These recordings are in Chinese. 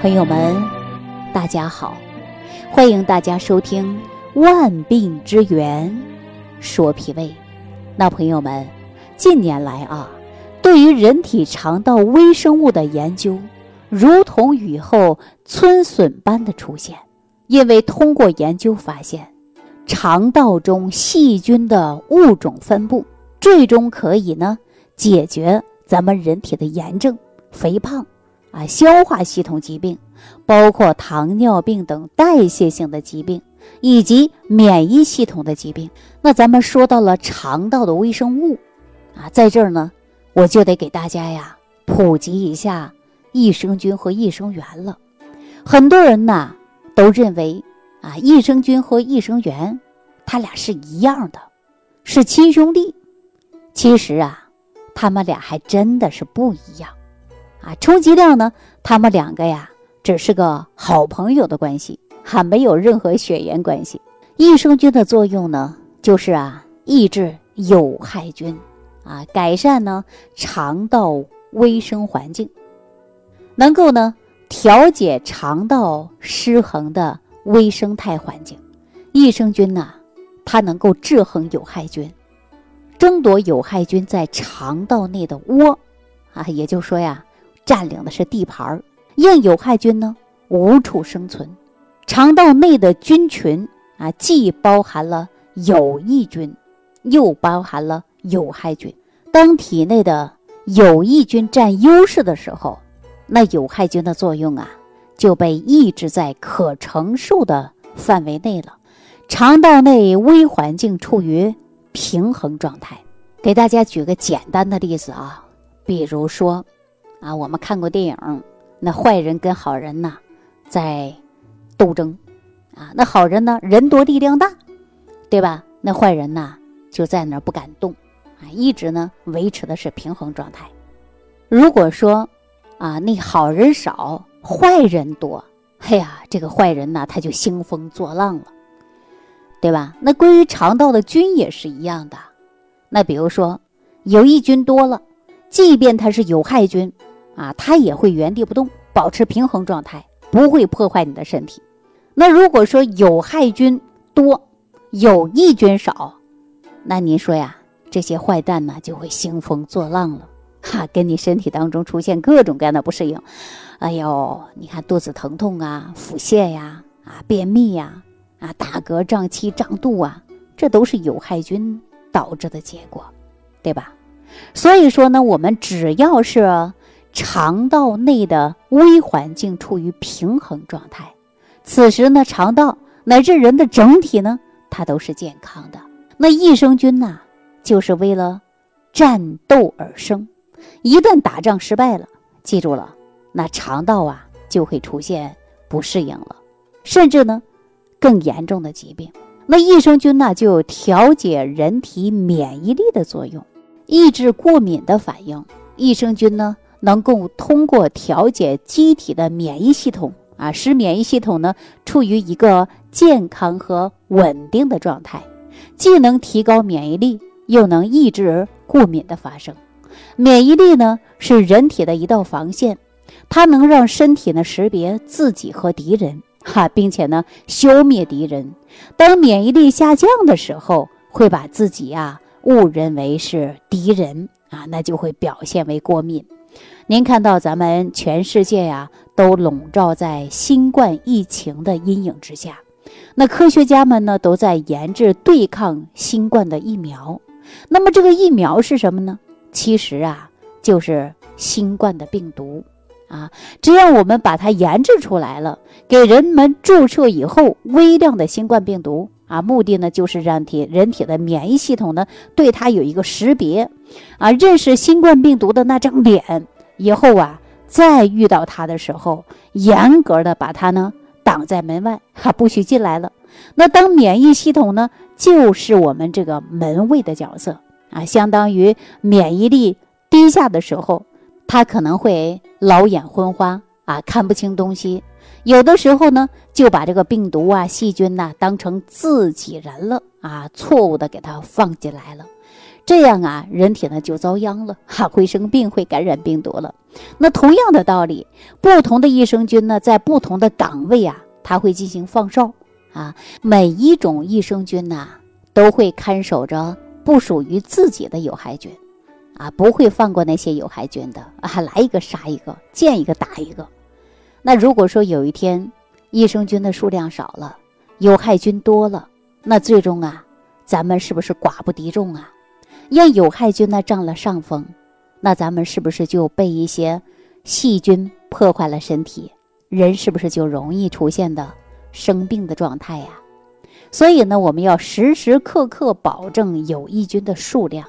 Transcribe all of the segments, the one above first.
朋友们，大家好，欢迎大家收听《万病之源说脾胃》。那朋友们，近年来啊，对于人体肠道微生物的研究，如同雨后春笋般的出现。因为通过研究发现，肠道中细菌的物种分布，最终可以呢解决咱们人体的炎症、肥胖啊、消化系统疾病，包括糖尿病等代谢性的疾病，以及免疫系统的疾病。那咱们说到了肠道的微生物啊，在这儿呢，我就得给大家呀普及一下益生菌和益生元了。很多人呐。都认为啊，益生菌和益生元，它俩是一样的，是亲兄弟。其实啊，他们俩还真的是不一样啊。充其量呢，他们两个呀，只是个好朋友的关系，还没有任何血缘关系。益生菌的作用呢，就是啊，抑制有害菌啊，改善呢肠道卫生环境，能够呢。调节肠道失衡的微生态环境，益生菌呢，它能够制衡有害菌，争夺有害菌在肠道内的窝，啊，也就说呀，占领的是地盘儿，让有害菌呢无处生存。肠道内的菌群啊，既包含了有益菌，又包含了有害菌。当体内的有益菌占优势的时候，那有害菌的作用啊，就被抑制在可承受的范围内了，肠道内微环境处于平衡状态。给大家举个简单的例子啊，比如说，啊，我们看过电影，那坏人跟好人呐在斗争，啊，那好人呢人多力量大，对吧？那坏人呢就在那儿不敢动，啊，一直呢维持的是平衡状态。如果说，啊，那好人少，坏人多。哎呀，这个坏人呢，他就兴风作浪了，对吧？那关于肠道的菌也是一样的。那比如说，有益菌多了，即便它是有害菌，啊，它也会原地不动，保持平衡状态，不会破坏你的身体。那如果说有害菌多，有益菌少，那您说呀，这些坏蛋呢，就会兴风作浪了。哈，跟你身体当中出现各种各样的不适应，哎呦，你看肚子疼痛啊，腹泻呀，啊，便秘呀，啊，打嗝、胀气、胀肚啊，这都是有害菌导致的结果，对吧？所以说呢，我们只要是肠道内的微环境处于平衡状态，此时呢，肠道乃至人的整体呢，它都是健康的。那益生菌呢，就是为了战斗而生。一旦打仗失败了，记住了，那肠道啊就会出现不适应了，甚至呢更严重的疾病。那益生菌呢就有调节人体免疫力的作用，抑制过敏的反应。益生菌呢能够通过调节机体的免疫系统啊，使免疫系统呢处于一个健康和稳定的状态，既能提高免疫力，又能抑制过敏的发生。免疫力呢是人体的一道防线，它能让身体呢识别自己和敌人，哈，并且呢消灭敌人。当免疫力下降的时候，会把自己呀误认为是敌人啊，那就会表现为过敏。您看到咱们全世界呀都笼罩在新冠疫情的阴影之下，那科学家们呢都在研制对抗新冠的疫苗。那么这个疫苗是什么呢？其实啊，就是新冠的病毒啊，只要我们把它研制出来了，给人们注射以后，微量的新冠病毒啊，目的呢就是让体人体的免疫系统呢对它有一个识别啊，认识新冠病毒的那张脸以后啊，再遇到它的时候，严格的把它呢挡在门外，哈，不许进来了。那当免疫系统呢，就是我们这个门卫的角色。啊，相当于免疫力低下的时候，他可能会老眼昏花啊，看不清东西。有的时候呢，就把这个病毒啊、细菌呐当成自己人了啊，错误的给他放进来了。这样啊，人体呢就遭殃了，哈，会生病，会感染病毒了。那同样的道理，不同的益生菌呢，在不同的岗位啊，它会进行放哨啊。每一种益生菌呐，都会看守着不属于自己的有害菌，啊，不会放过那些有害菌的啊，来一个杀一个，见一个打一个。那如果说有一天益生菌的数量少了，有害菌多了，那最终啊，咱们是不是寡不敌众啊？让有害菌呢占了上风，那咱们是不是就被一些细菌破坏了身体？人是不是就容易出现的生病的状态呀？所以呢，我们要时时刻刻保证有益菌的数量，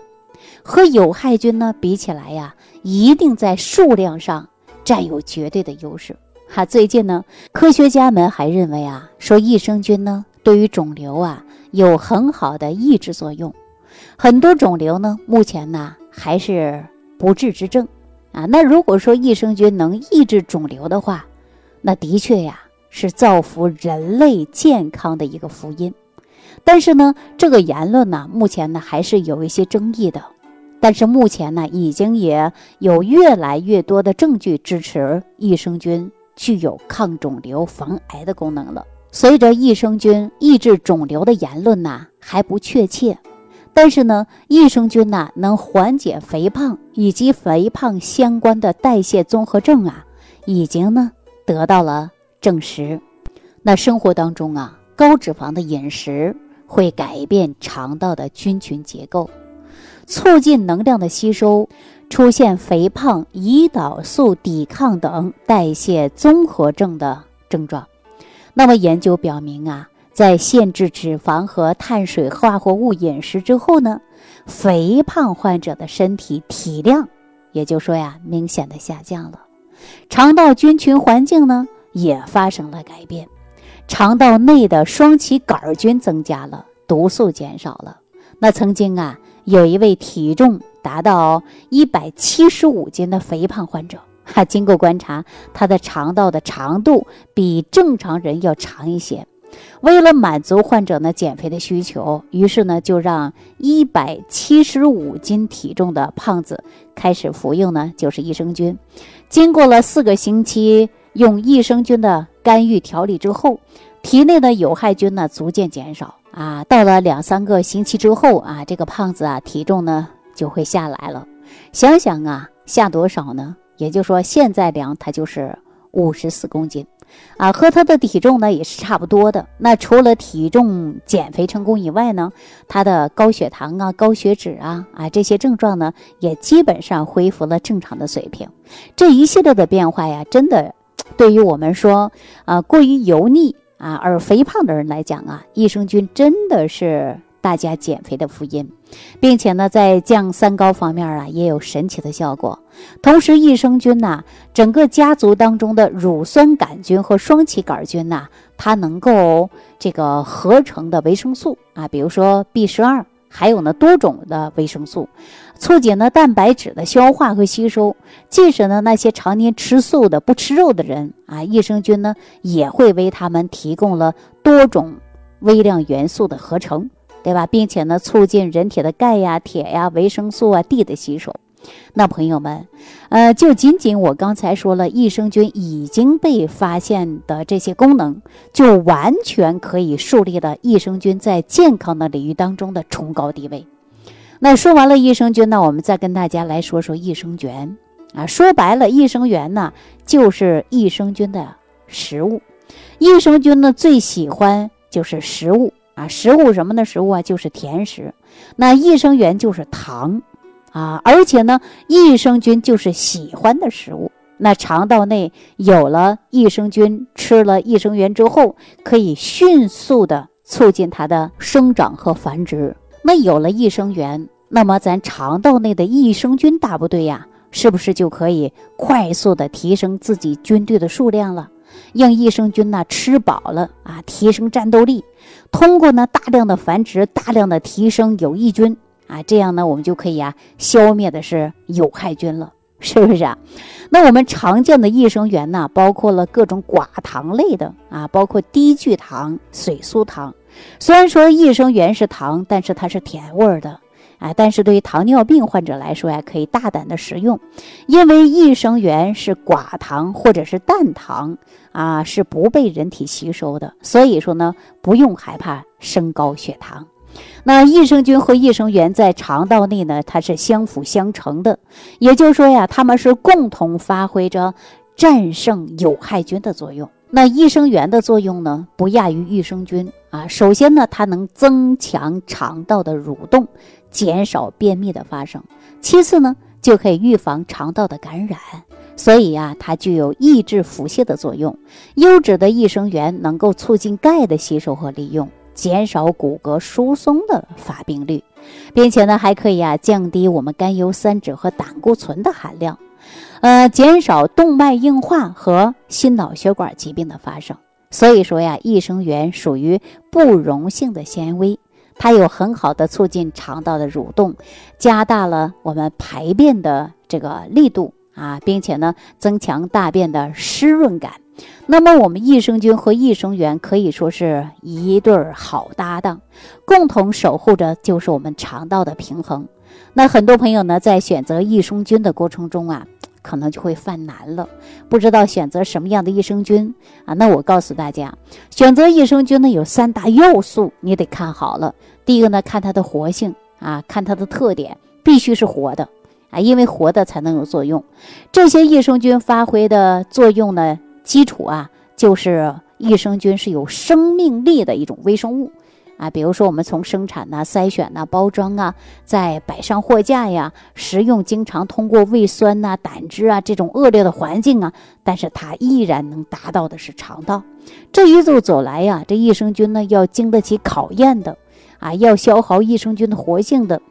和有害菌呢比起来呀，一定在数量上占有绝对的优势。哈，最近呢，科学家们还认为啊，说益生菌呢对于肿瘤啊有很好的抑制作用。很多肿瘤呢，目前呢还是不治之症，啊，那如果说益生菌能抑制肿瘤的话，那的确呀是造福人类健康的一个福音。但是呢，这个言论呢，目前呢还是有一些争议的。但是目前呢，已经也有越来越多的证据支持益生菌具有抗肿瘤、防癌的功能了。随着益生菌抑制肿瘤的言论呢还不确切。但是呢，益生菌呐能缓解肥胖以及肥胖相关的代谢综合症啊，已经呢得到了证实。那生活当中啊，高脂肪的饮食会改变肠道的菌群结构，促进能量的吸收，出现肥胖、胰岛素抵抗等代谢综合症的症状。那么研究表明啊。在限制脂肪和碳水化合物饮食之后呢，肥胖患者的身体体量，也就说呀，明显的下降了，肠道菌群环境呢也发生了改变，肠道内的双歧杆菌增加了，毒素减少了。那曾经啊，有一位体重达到一百七十五斤的肥胖患者，哈，经过观察，他的肠道的长度比正常人要长一些。为了满足患者呢减肥的需求，于是呢就让一百七十五斤体重的胖子开始服用呢就是益生菌。经过了四个星期用益生菌的干预调理之后，体内的有害菌呢逐渐减少啊。到了两三个星期之后啊，这个胖子啊体重呢就会下来了。想想啊，下多少呢？也就是说现在量他就是五十四公斤。啊，和他的体重呢也是差不多的。那除了体重减肥成功以外呢，他的高血糖啊、高血脂啊啊这些症状呢，也基本上恢复了正常的水平。这一系列的变化呀，真的对于我们说啊过于油腻啊而肥胖的人来讲啊，益生菌真的是。大家减肥的福音，并且呢，在降三高方面啊，也有神奇的效果。同时，益生菌呐，整个家族当中的乳酸杆菌和双歧杆菌呐，它能够这个合成的维生素啊，比如说 B 十二，还有呢多种的维生素，促进呢蛋白质的消化和吸收。即使呢那些常年吃素的、不吃肉的人啊，益生菌呢也会为他们提供了多种微量元素的合成。对吧，并且呢，促进人体的钙呀、铁呀、维生素啊、D 的吸收。那朋友们，呃，就仅仅我刚才说了，益生菌已经被发现的这些功能，就完全可以树立了益生菌在健康的领域当中的崇高地位。那说完了益生菌呢，我们再跟大家来说说益生元啊。说白了，益生元呢就是益生菌的食物。益生菌呢最喜欢就是食物。啊，食物什么的食物啊，就是甜食。那益生元就是糖，啊，而且呢，益生菌就是喜欢的食物。那肠道内有了益生菌，吃了益生元之后，可以迅速的促进它的生长和繁殖。那有了益生元，那么咱肠道内的益生菌大部队呀，是不是就可以快速的提升自己军队的数量了？让益生菌呢吃饱了啊，提升战斗力。通过呢大量的繁殖，大量的提升有益菌啊，这样呢我们就可以啊消灭的是有害菌了，是不是啊？那我们常见的益生元呢，包括了各种寡糖类的啊，包括低聚糖、水苏糖。虽然说益生元是糖，但是它是甜味儿的。啊，但是对于糖尿病患者来说呀，可以大胆的食用，因为益生元是寡糖或者是淡糖啊，是不被人体吸收的，所以说呢，不用害怕升高血糖。那益生菌和益生元在肠道内呢，它是相辅相成的，也就是说呀，它们是共同发挥着战胜有害菌的作用。那益生元的作用呢，不亚于益生菌啊。首先呢，它能增强肠道的蠕动，减少便秘的发生；其次呢，就可以预防肠道的感染。所以呀，它具有抑制腹泻的作用。优质的益生元能够促进钙的吸收和利用，减少骨骼疏松的发病率，并且呢，还可以啊降低我们甘油三酯和胆固醇的含量。呃，减少动脉硬化和心脑血管疾病的发生。所以说呀，益生元属于不溶性的纤维，它有很好的促进肠道的蠕动，加大了我们排便的这个力度啊，并且呢，增强大便的湿润感。那么，我们益生菌和益生元可以说是一对好搭档，共同守护着就是我们肠道的平衡。那很多朋友呢，在选择益生菌的过程中啊。可能就会犯难了，不知道选择什么样的益生菌啊？那我告诉大家，选择益生菌呢有三大要素，你得看好了。第一个呢，看它的活性啊，看它的特点，必须是活的因为活的才能有作用。这些益生菌发挥的作用呢，基础啊，就是益生菌是有生命力的一种微生物。啊，比如说我们从生产呐、筛选呐、包装啊，再摆上货架呀，食用经常通过胃酸呐、胆汁啊这种恶劣的环境啊，但是它依然能达到的是肠道。这一路走来呀，这益生菌呢要经得起考验的，啊，要消耗益生菌的活性的，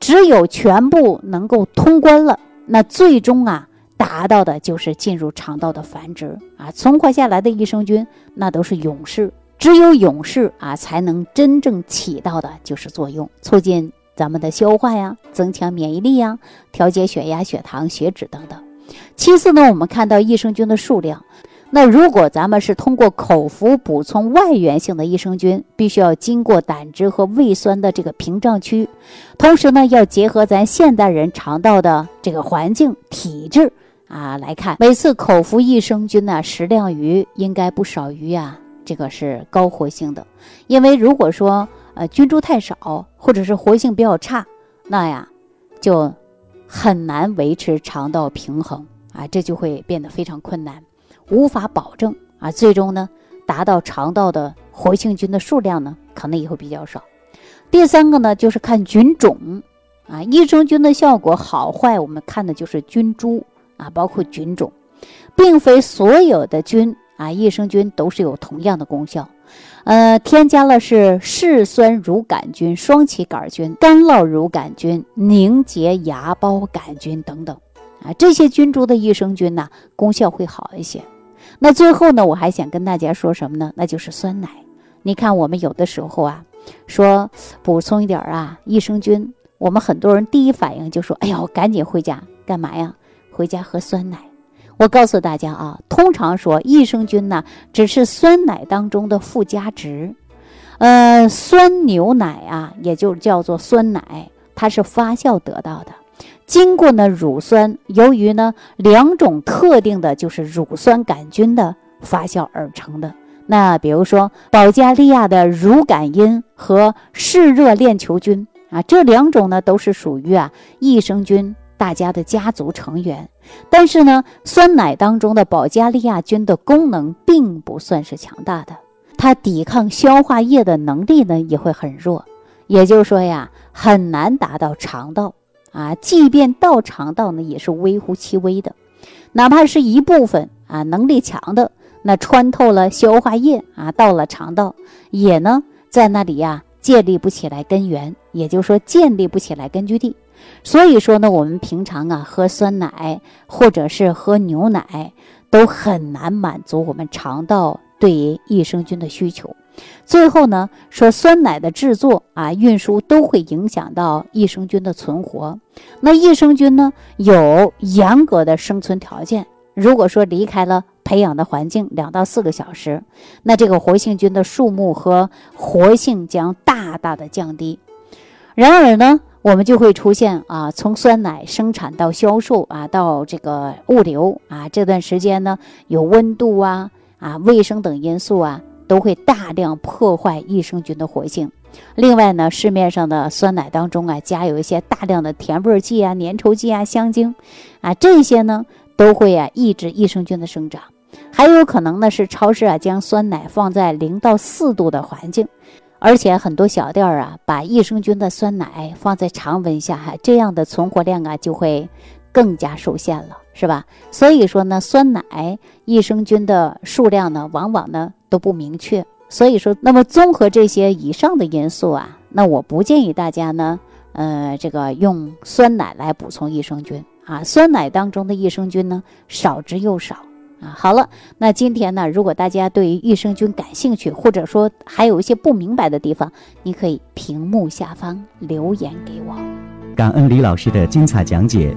只有全部能够通关了，那最终啊达到的就是进入肠道的繁殖啊，存活下来的益生菌那都是勇士。只有勇士啊，才能真正起到的就是作用，促进咱们的消化呀，增强免疫力呀，调节血压、血糖、血脂等等。其次呢，我们看到益生菌的数量，那如果咱们是通过口服补充外源性的益生菌，必须要经过胆汁和胃酸的这个屏障区，同时呢，要结合咱现代人肠道的这个环境体质啊来看，每次口服益生菌呢，食量于应该不少于呀。这个是高活性的，因为如果说呃菌株太少，或者是活性比较差，那呀就很难维持肠道平衡啊，这就会变得非常困难，无法保证啊，最终呢达到肠道的活性菌的数量呢可能也会比较少。第三个呢就是看菌种啊，益生菌的效果好坏，我们看的就是菌株啊，包括菌种，并非所有的菌。啊，益生菌都是有同样的功效，呃，添加了是嗜酸乳杆菌、双歧杆菌、干酪乳杆菌、凝结芽孢杆菌等等，啊，这些菌株的益生菌呢，功效会好一些。那最后呢，我还想跟大家说什么呢？那就是酸奶。你看，我们有的时候啊，说补充一点啊益生菌，我们很多人第一反应就说：“哎呀，我赶紧回家干嘛呀？回家喝酸奶。”我告诉大家啊，通常说益生菌呢，只是酸奶当中的附加值。呃，酸牛奶啊，也就叫做酸奶，它是发酵得到的，经过呢乳酸，由于呢两种特定的就是乳酸杆菌的发酵而成的。那比如说保加利亚的乳杆菌和嗜热链球菌啊，这两种呢都是属于啊益生菌。大家的家族成员，但是呢，酸奶当中的保加利亚菌的功能并不算是强大的，它抵抗消化液的能力呢也会很弱，也就是说呀，很难达到肠道啊，即便到肠道呢，也是微乎其微的，哪怕是一部分啊，能力强的，那穿透了消化液啊，到了肠道，也呢在那里呀建立不起来根源，也就是说建立不起来根据地。所以说呢，我们平常啊喝酸奶或者是喝牛奶，都很难满足我们肠道对于益生菌的需求。最后呢，说酸奶的制作啊、运输都会影响到益生菌的存活。那益生菌呢，有严格的生存条件。如果说离开了培养的环境两到四个小时，那这个活性菌的数目和活性将大大的降低。然而呢，我们就会出现啊，从酸奶生产到销售啊，到这个物流啊，这段时间呢，有温度啊、啊卫生等因素啊，都会大量破坏益生菌的活性。另外呢，市面上的酸奶当中啊，加有一些大量的甜味剂啊、粘稠剂啊、香精啊，这些呢，都会啊抑制益生菌的生长。还有可能呢，是超市啊将酸奶放在零到四度的环境。而且很多小店啊，把益生菌的酸奶放在常温下，哈，这样的存活量啊就会更加受限了，是吧？所以说呢，酸奶益生菌的数量呢，往往呢都不明确。所以说，那么综合这些以上的因素啊，那我不建议大家呢，呃，这个用酸奶来补充益生菌啊，酸奶当中的益生菌呢少之又少。啊，好了，那今天呢，如果大家对于益生菌感兴趣，或者说还有一些不明白的地方，你可以屏幕下方留言给我。感恩李老师的精彩讲解。